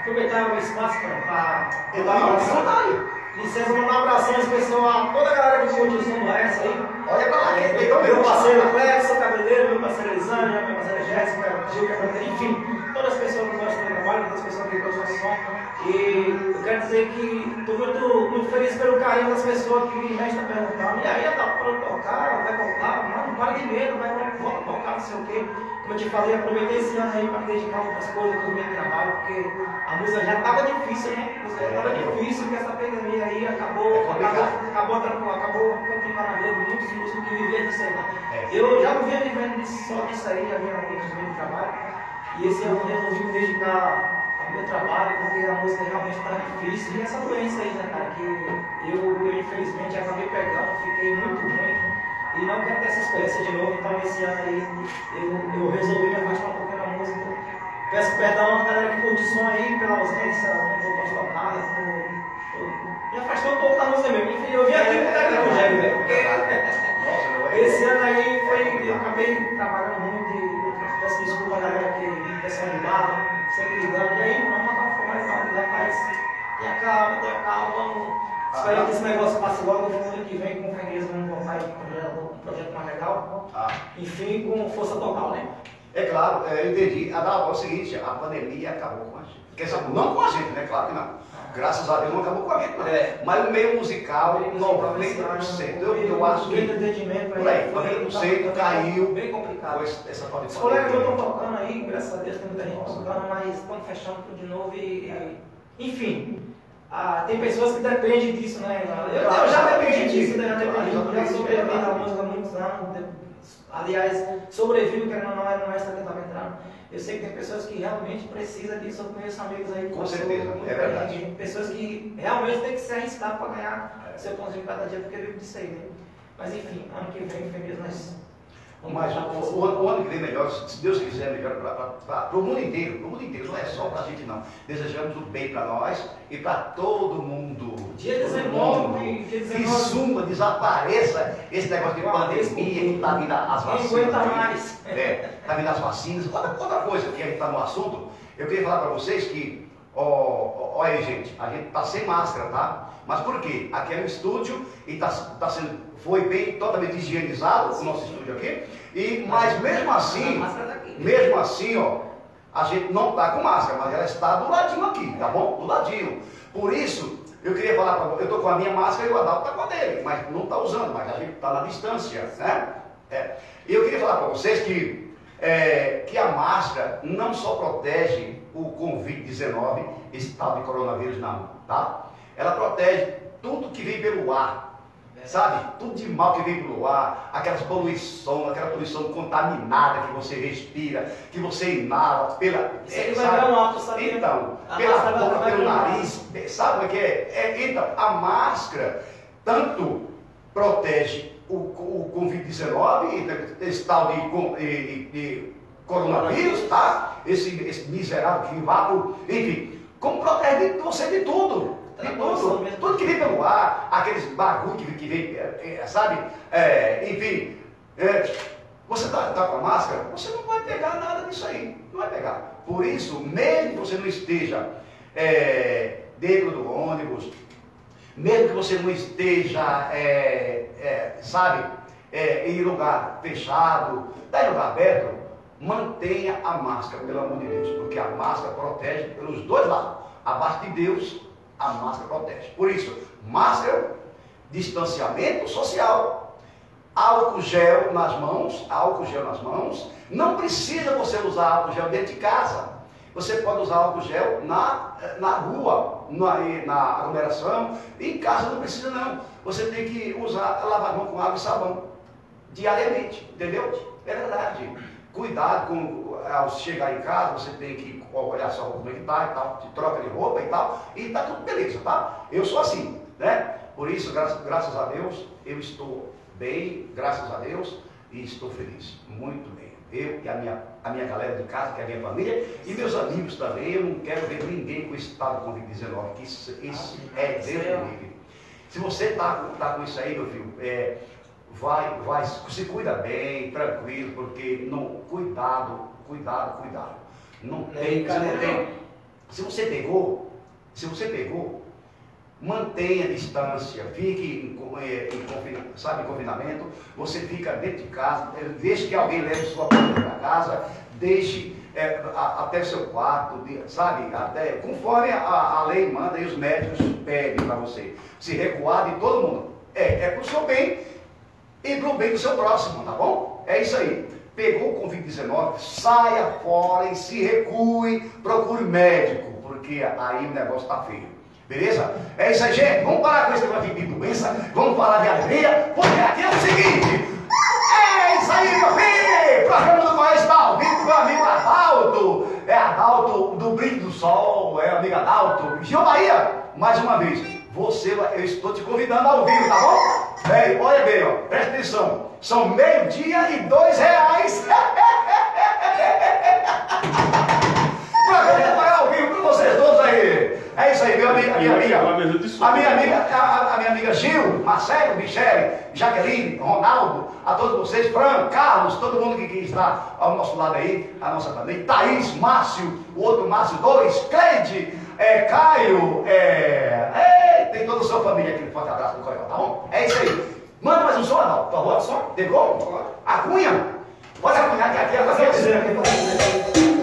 Aproveitar o espaço para na vontade. licença, mandar um abração especial a toda a galera que curte o som do Essa aí. Olha pra lá, quem pegou Meu parceiro Clexo, cabeleireiro, meu parceiro Elisânia, minha parceira Jéssica, Gil, enfim, todas as pessoas que gostam do trabalho, todas as pessoas que gostam do som. E eu quero dizer que estou muito, muito feliz pelo carinho das pessoas que já estão perguntando. E aí, tá para tocar, vai voltar? Não, não para de medo, vai volta a tocar, não sei o quê. Como eu te falei, aproveitei esse ano aí para me dedicar a outras coisas que eu venho trabalho, porque a música já estava difícil, né? A música já estava difícil, porque essa pandemia aí acabou, É acabou, acabou, acabou complicando a vida muitos músicos que viviam disso aí, né? É. Eu já não vinha vivendo só disso aí, já vinha muitos meio de trabalho. E esse ano eu resolvi me dedicar ao meu trabalho, porque a música realmente está difícil. E essa doença aí, né, cara, que eu, eu infelizmente acabei pegando, fiquei muito ruim. E não quero ter essa experiência de novo, então esse ano aí eu, eu resolvi me afastar um pouquinho da música. Peço perdão à galera que curte o som aí pela ausência, não vou postar nada. eu- eu- Me afastou um pouco da música mesmo. Enfim, eu vim aqui técnico né? Porque Nossa, não é? esse ano aí foi, eu acabei trabalhando muito e peço desculpa a galera que pessoal de barra, sempre ligando, e aí, vamos matar fora e tal, ligar, mas tenha calma, tenha calma, vamos. Que esse negócio passe logo no ano que vem com Fenguês, vamos voltar um projeto, mais legal. Ah, Enfim, com força total, né? é claro, é, eu entendi. Adalto, é o seguinte, a pandemia acabou com a gente. Quer dizer, não com a gente, né? Claro que não. Graças a Deus não acabou com a não. É. Mas o meio musical, 90%. Eu, eu acho que por aí, 90% caiu. Bem complicado. com essa de Os colegas estão tocando aí, graças a Deus tem muita gente tocando, mas estamos fechando tudo de novo e. enfim. ah, tem pessoas que dependem disso, né? Eu, eu já dependi disso, né? Já dependi, já sobrevivi na música há muitos anos. Aliás, sobrevivo, querendo ou não, era extra que estava entrando. Eu sei que tem pessoas que realmente precisam disso, eu conheço amigos aí Com certeza, muito é verdade. Pessoas que realmente têm que se arriscar para ganhar seu pãozinho cada dia, porque vive disso aí, né? Mas enfim, ano que vem, feliz, nós vamos Mas o, o, ano- que vem melhor, se Deus quiser, melhor para o mundo inteiro, para o mundo inteiro, não é só para a gente não. Desejamos o bem para nós e para todo mundo. Dia Todo 19, mundo. dia Que 19. suma, desapareça esse negócio de pandemia que está vindo as vacinas. aguenta aí. mais? É, está vindo as vacinas. Outra, outra coisa que a gente está no assunto, eu queria falar para vocês que, ó, ó, ó aí gente, a gente está sem máscara, tá? Mas por quê? Aqui é um estúdio e tá, tá sendo, foi bem totalmente higienizado o nosso estúdio aqui. E, mas mesmo assim, tá aqui. mesmo assim, ó, a gente não está com máscara, mas ela está do ladinho aqui, tá bom? Do ladinho. Por isso, eu queria falar para eu estou com a minha máscara e o Adalto está com a dele, mas não está usando, mas a gente está na distância, né? É. E eu queria falar para vocês que, é, que a máscara não só protege o Covid-19, esse tal de coronavírus, não, tá? Ela protege tudo que vem pelo ar, Sabe? Tudo de mal que vem pelo ar, aquelas poluição, aquela poluição contaminada que você respira, que você inala pela. Isso é, vai sabe? virar um alto, sabia? Então, A pela boca, pelo nariz, sabe como é que é? É, Então, a máscara tanto protege o, o Covid-19, esse tal de, de- de coronavírus, tá? Esse, esse miserável que vai pro. Enfim, como protege você de tudo. Tá tudo. Tudo que vem pelo ar, aqueles bagulho que, vem, é, é, sabe? É, enfim, é, você está tá com a máscara, você não vai pegar nada disso aí. Não vai pegar. Por isso, mesmo que você não esteja é, dentro do ônibus, mesmo que você não esteja, é, sabe, em lugar fechado, tá em lugar aberto, mantenha a máscara, pelo amor de Deus, porque a máscara protege pelos dois lados. Abaixo de Deus, a máscara protege. Por isso, máscara, distanciamento social, álcool gel nas mãos, álcool gel nas mãos. Não precisa você usar álcool gel dentro de casa. Você pode usar álcool gel na, na rua, na, na aglomeração. Em casa não precisa não. Você tem que usar, lavar a mão com água e sabão. Diariamente, entendeu? É verdade. Cuidado com, ao chegar em casa, você tem que olhar sua roupa como é que tá e tal, de troca de roupa e tal, e tá tudo beleza, tá? Eu sou assim, né? Por isso, graças, graças a Deus, eu estou bem, graças a Deus, e estou feliz, muito bem. Eu e a minha, a minha galera de casa, que é a minha família, e meus amigos também, eu não quero ver ninguém com esse de Covid-19, que isso, isso é Deus livre. Se você está tá com isso aí, meu filho, é, vai, vai, se cuida bem, tranquilo, porque não, cuidado, cuidado, cuidado. Não é tem, você não tem. Se você pegou, se você pegou, mantenha a distância, fique em, eh, em confina- sabe, em confinamento, você fica dentro de casa, eh, deixe que alguém leve sua comida para casa, deixe eh, a- até seu quarto, sabe, até, conforme a, a lei manda e os médicos pedem para você, se recuar de todo mundo. É, é para o seu bem e para o bem do seu próximo, tá bom? É isso aí. Pegou o Covid-19, saia fora e se recue, procure médico, porque aí o negócio tá feio. Beleza? É isso aí, gente. Vamos parar com esse negócio de doença, vamos falar de alegria, porque aqui é o seguinte. É isso aí, meu filho! Programa do Goiás está ao vivo, meu amigo Adalto. É Adalto do Brilho do Sol, é amigo Adalto. Gil Bahia, mais uma vez, você, vai- eu estou te convidando ao vivo, tá bom? Bem, olha bem, ó, presta atenção. São meio-dia e dois reais. Programa vai ao vivo com vocês todos aí. É isso aí, meu amigo, a minha amiga. A minha amiga, a, a minha amiga Gil, Marcelo, Michele, Jaqueline, Ronaldo, a todos vocês, Fran, Carlos, todo mundo que, que está ao nosso lado aí, a nossa família, Thaís, Márcio, o outro Márcio, dois, Cleide, é, Caio, é, é, tem toda a sua família aqui, forte abraço do Coreó, tá bom? É isso aí. Manda mais um som, Adalto, por favor, só. Pegou? A cunha? Pode acunhar que aqui é pra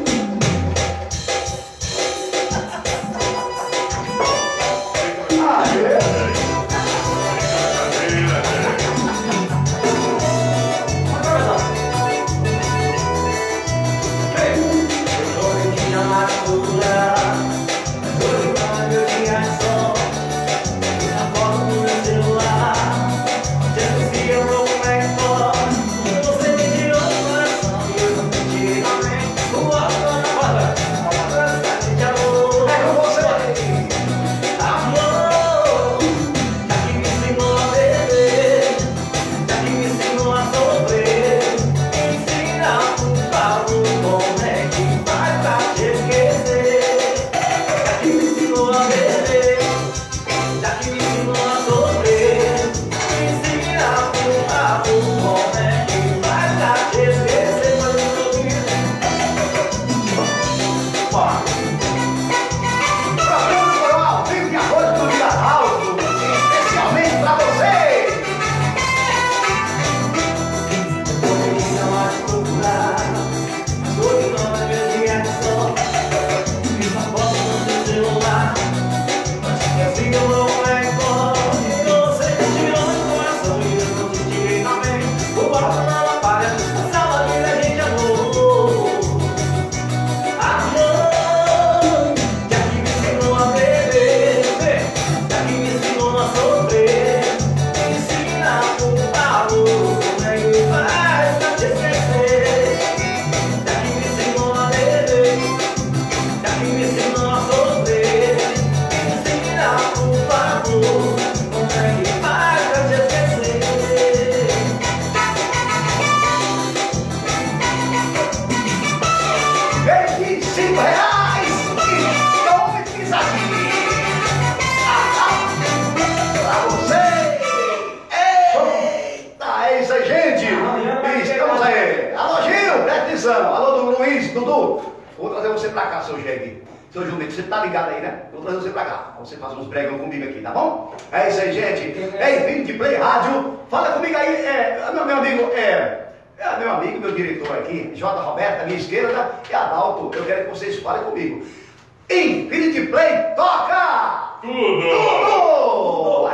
Play, toca! Tudo! Tudo!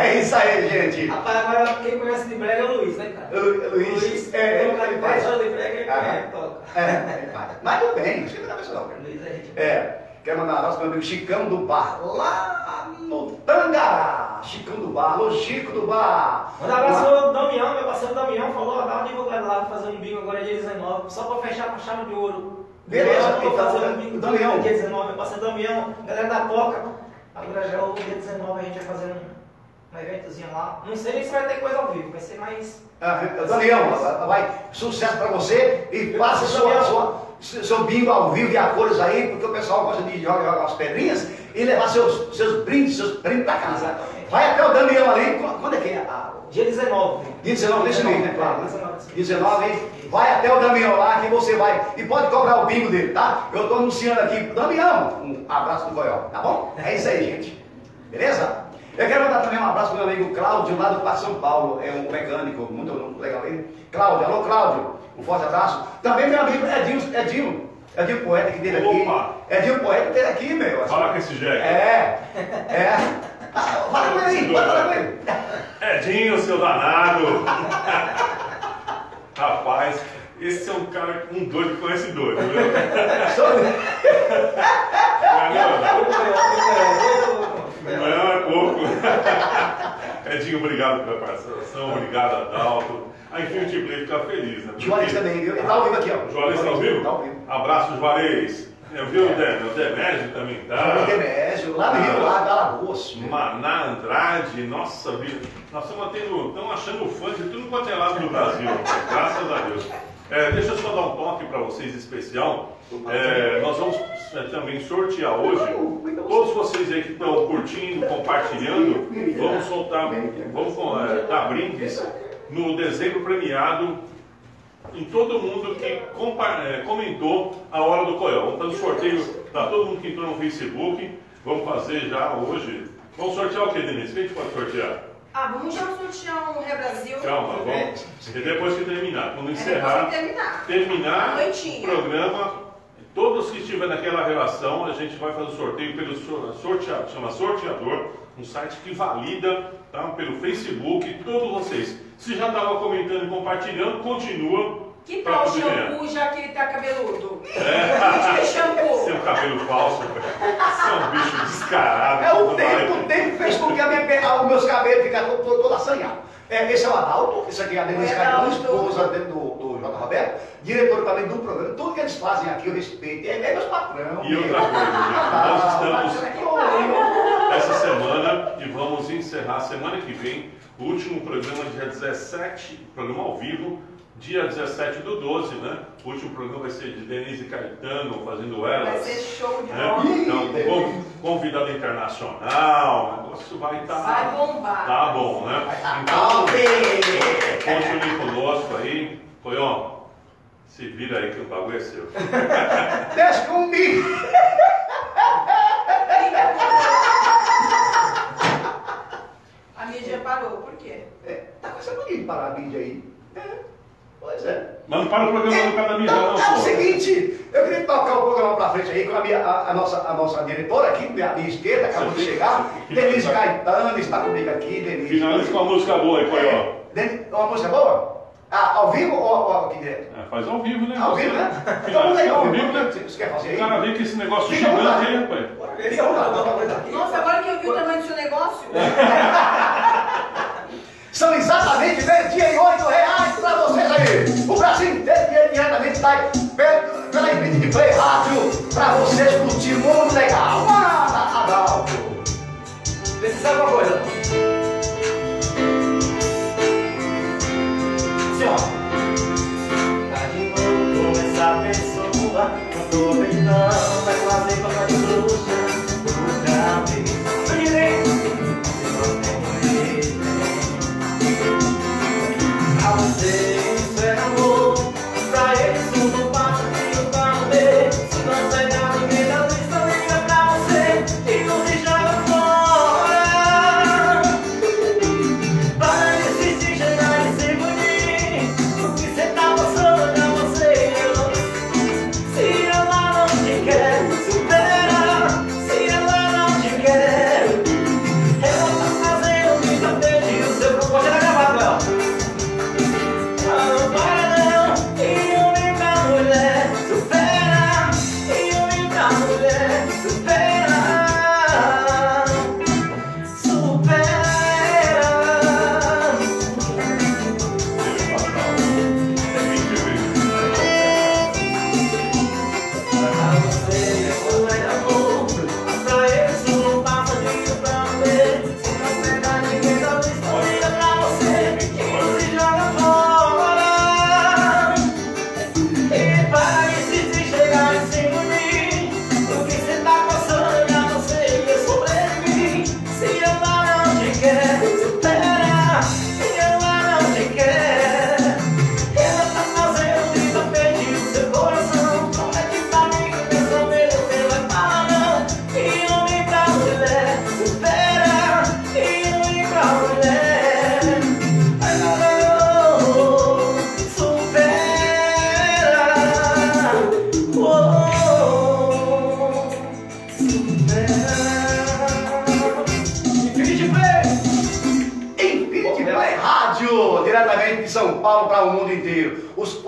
É isso aí, gente. Rapaz, agora quem conhece de brega é o Luiz, né, cara? Lu- Luiz, é, ele- ele faz. show de brega, ele Ah. toca. É, ele faz. Mas tudo bem, não esquenta a cabeça não, cara. Luiz é gente. É, quero mandar um abraço pro meu amigo Chicão do Bar, lá no Tangará. Chicão do Bar, alô Chico do Bar. Manda um abraço ao Damião, meu parceiro Damião, falou, dá um divulgado lá, fazer um bingo agora dia 19, só pra fechar com chave de ouro. Beleza, então, fazer um bingo Damião. dia 19, meu parceiro Damião, galera da Toca. Agora já o dia 19 a gente vai fazer um, um eventozinho lá. Não sei nem se vai ter coisa ao vivo, vai ser mais. Ah, Daniel, vai, sucesso pra você e faça sua, sua, seu bingo ao vivo e a cores aí, porque o pessoal gosta de jogar, jogar umas pedrinhas e levar seus, seus brindes, seus brindes pra casa. Vai até o Daniel ali, quando é que é? Ah, Dia 19. Dia 19 desse mês, né? Claro, né? 19 desse mês. 19, vai até o Damião lá que você vai. E pode cobrar o bingo dele, tá? Eu tô anunciando aqui. Damião, um abraço do Goió, tá bom? É isso aí, gente. Beleza? Eu quero mandar também um abraço pro meu amigo Cláudio, lá do Parque São Paulo. É um mecânico, muito, legal ele. Cláudio, alô Cláudio, um forte abraço. Também meu amigo Edinho, Edinho, Edinho Poeta que teve aqui. Opa! Edinho Poeta que teve aqui, meu. Fala com esse jegue. É, é. Fala com ele aí, pode falar com ele. Edinho, seu danado. Rapaz, esse é um cara, um doido que conhece doido, viu? Não, não, não é pouco. Edinho, obrigado pela participação, obrigado, Adalto. A Infinity Play fica feliz, né? Juarez também, viu? Ele tá ao vivo aqui, ó. Juarez tá ao vivo? Tá ao vivo. Abraço, Juarez. Eu vi o Dé- o Demésio também tá. O Demésio, lá no Rio, lá da Alagoas. Maná Andrade, nossa vida. Nós estamos tendo, estamos achando fã de tudo quanto é lado do Brasil, graças a Deus. É, deixa eu só dar um toque para vocês especial. É, nós vamos é, também sortear hoje. Todos vocês aí que estão curtindo, compartilhando, vamos soltar, vamos é, dar brindes no dezembro premiado em todo mundo que é, comentou a hora do coel. Vamos fazer um sorteio para todo mundo que entrou no Facebook. Vamos fazer já hoje. Vamos sortear o que, Denise? O que a gente pode sortear? Ah, vamos já sortear um Rebrasil. Calma, vamos. E depois que terminar, quando É, encerrar, que terminar. terminar o programa, todos que estiverem naquela relação, a gente vai fazer o sorteio pelo sor- sorteado, chama sorteador, um site que valida tá, pelo Facebook, todos vocês. Se já estava comentando e compartilhando, continua. Que tal o shampoo já que ele tá cabeludo? É. Que shampoo? Seu cabelo falso, velho. Você é um bicho descarado. É o tempo, o tempo fez com que a minha, ah, os meus cabelos ficaram todo, todo, assanhados. É, esse é o Adalto, isso aqui é a Denise esposa do, do, do J. Roberto, diretor também do programa. Tudo que eles fazem aqui eu respeito. É, é meus patrão. E outra coisa, gente, nós estamos essa semana e vamos encerrar semana que vem o último programa, dia 17, programa ao vivo, dia 17 do 12, né? O último programa vai ser de Denise Caetano, fazendo Vai elas. ser show de né? bola. Então, con- convidado internacional, o negócio vai estar. Vai bombar. Tá bom, né? Top! Então, continue conosco aí. Coió, se vira aí que o bagulho é seu. Desce comigo! A mídia parou, por quê? É, tá com essa mania de parar a mídia aí. É, pois é. Mas não para o programa do cada mídia, Então, não, é o seguinte, eu queria tocar o programa pra frente aí com a, minha, a, a nossa, a nossa diretora aqui, minha, minha esquerda, acabou de chegar. Denise Caetano está comigo aqui, Denise. Finaliza com uma música boa aí, Coió. Den- Uma música boa? Ah, ao vivo ou, ou aqui direto? É, faz ao vivo, né? Ao vivo, né? Então aí, ao vivo, né? né? Você quer fazer O aí? cara vê que esse negócio gigante aí, rapaz. Aqui. Nossa, agora que eu vi o tamanho do seu negócio. São exatamente 28 reais para vocês aí. O Brasil inteiro diretamente está aí pe- pela Infinity Play Rádio para vocês curtir muito legal. Manda, Adalto. Se sabe uma coisa. Assim, ó. Tá de novo com essa pessoa. Não tô brincando, vai fazer papel de bruxa.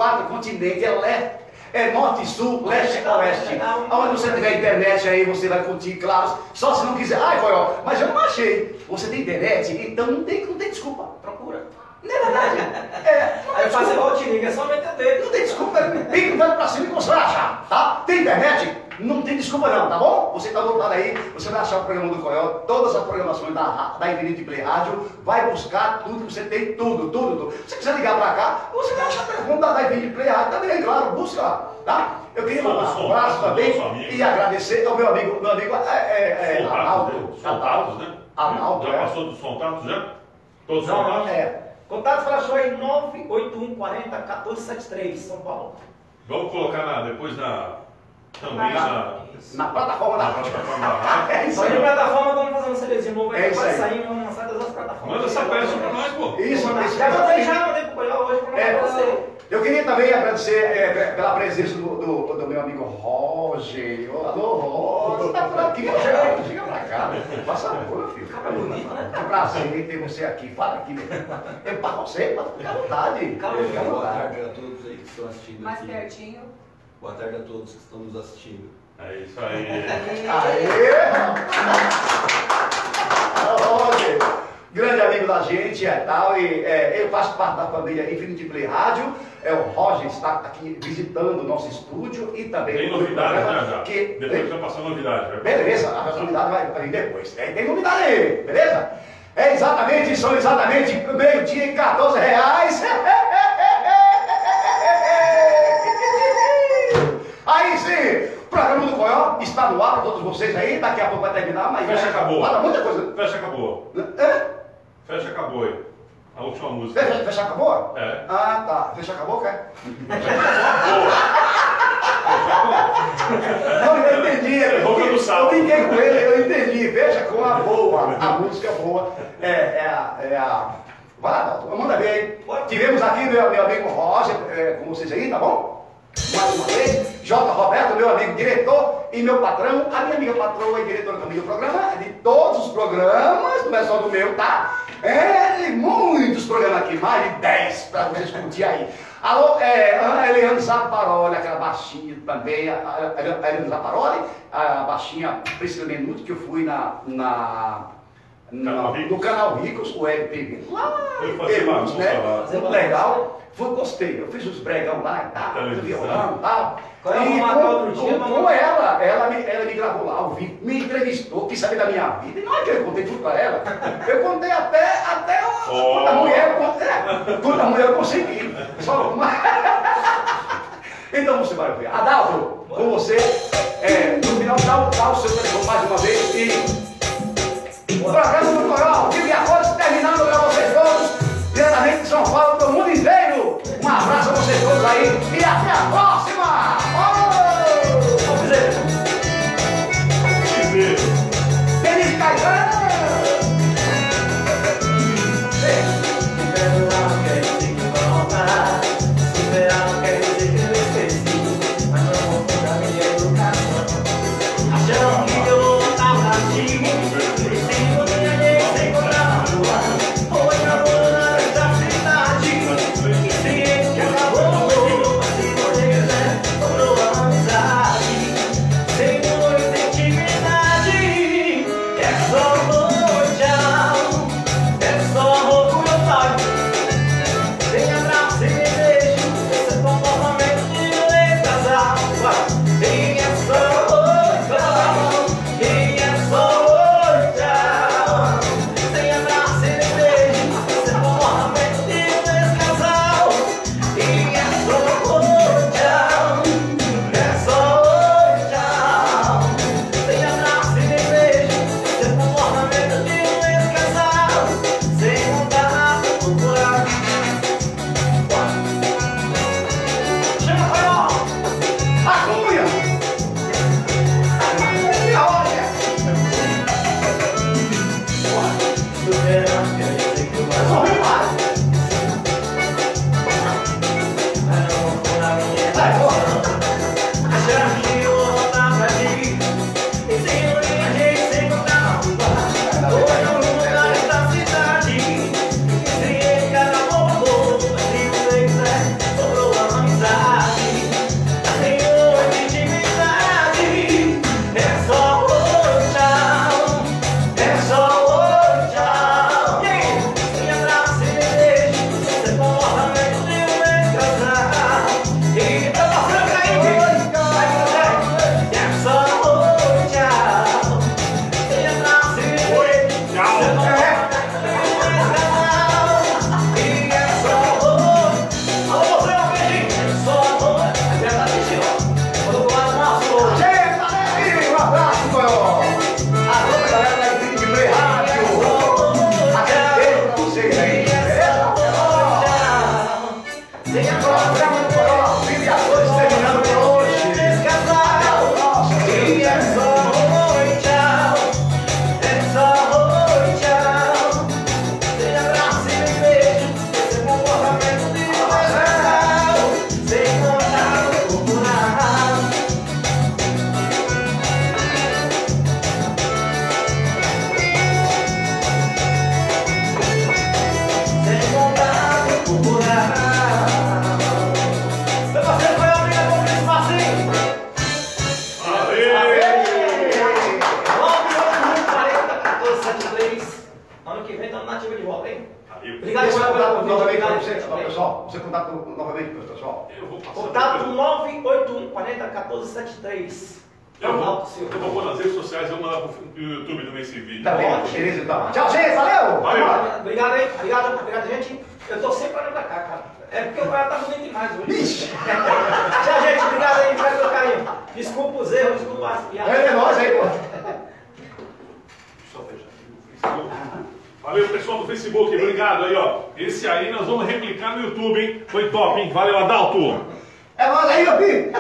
Quatro continentes, é, le- é norte, sul, leste e oeste. Aonde você tiver internet aí, você vai curtir, claro. Só se não quiser. Ai, Coió, mas eu não achei. Você tem internet, então não tem, não tem desculpa. Procura. Não é verdade? É, Aí tem desculpa. igual o Tiriga, é só meter o dedo. Não tem desculpa, pica o dedo pra cima e você vai achar, tá? Tem internet? Não tem desculpa não, tá bom? Você tá voltado aí, você vai achar o programa do Coyó, todas as programações da, da Infinity Play Rádio, vai buscar tudo que você tem, tudo, tudo, tudo. Se você quiser ligar pra cá, você vai achar o telefone da, da Infinity Play Rádio também, claro, busca lá, tá? Eu queria mandar um abraço também e agradecer ao meu amigo, meu amigo é, é, é, Arnaldo. Soltados, né? Arnaldo, Já é. passou dos contatos já? Todos Não, soltados? É, Contato para show em 981 40 1473, São Paulo. Vamos colocar na, depois na. Também na. na plataforma Na da plataforma da rádio. É isso Só de aí. plataforma, vamos fazer um CD de novo. É Aí isso vai aí. sair, vamos lançar todas as plataformas. Manda essa peça pra nós, pô. Isso, isso. Já mandei, já mandei pro Coelho hoje pra É, você. eu queria também agradecer é, pe- pela presença do, do- do meu amigo Roger. Alô, Roger, tá por aqui? Chega, chega pra cá. Passa a boa, filho. Fica bonito, né? É um prazer ter você aqui. Fala aqui, meu. É pra você, pode ficar à vontade. Fica à Boa vontade. tarde a todos aí que estão assistindo Mais pertinho. Boa tarde a todos que estão nos assistindo. É isso aí. Aê! Roger, grande amigo da gente é tal, e é, eu faço parte da família Infinity Play Rádio. É, o Roger está aqui visitando o nosso estúdio e também Tem o novidades já programa já. Que, Depois vai passar novidade. vai. Beleza, a novidade vai, vai vir depois. É, tem novidade aí, beleza? É exatamente, são exatamente meio-dia e 14 reais. está no ar para todos vocês aí, daqui a pouco vai terminar, mas Fecha, acabou. Fala muita coisa. Fecha, acabou. É? Fecha, acabou aí. A última música. Fecha, fecha acabou? É. Ah, tá. Fecha acabou, quer? Não, eu entendi. Eu, eu, sapo. eu brinquei com ele, eu entendi. Veja com a boa, a música boa. É, é a. É a... Vai lá, Dalton, manda ver aí. Tivemos aqui meu, meu amigo Roger, é, com vocês aí, tá bom? Mais uma vez, J. Roberto, meu amigo diretor e meu patrão, a minha amiga patroa e diretora também do programa, de todos os programas, não é só do meu, tá? É, de muitos programas aqui, mais de 10 para vocês curtir aí. Alô, é, Ana Eliane Zaparoli, aquela baixinha também, a, a, a Eliane Zaparoli, a baixinha Priscila Menuti, que eu fui na, na, no canal Ricos, o LTV, lá em fazer Perus, né? Muito legal. Foi, gostei. Eu fiz os bregão lá e tal, Televisão. violão e tal. É E com, outro dia, com- vamos- com ela, ela me, ela me gravou lá ao vivo, me entrevistou, quis saber da minha vida. E não é que eu contei tudo pra ela. Eu contei até, até o, Oh. quando a mulher, é, quando a mulher eu consegui. Só uma... Então você vai ver. Adalto, com você, é, no final dá, o- dá o seu telefone mais uma vez e o programa do Coral, vive agora terminando para vocês todos, diretamente de São Paulo, Um abraço a vocês todos aí e até a próxima! Beleza então. Tchau, gente, valeu! Valeu. Obrigado aí, obrigado, obrigado, gente. Eu tô sempre olhando pra cá, cara. É porque o cara tá bonito demais hoje. Ixi. Tchau, gente, obrigado aí, obrigado pelo carinho. Desculpa os erros, desculpa as piadas. É nóis aí, pô. Só fechar aqui no Facebook. Valeu, pessoal do Facebook, obrigado aí, ó. Esse aí nós vamos replicar no YouTube, hein? Foi top, hein? Valeu, Adalto! É nóis aí, meu filho!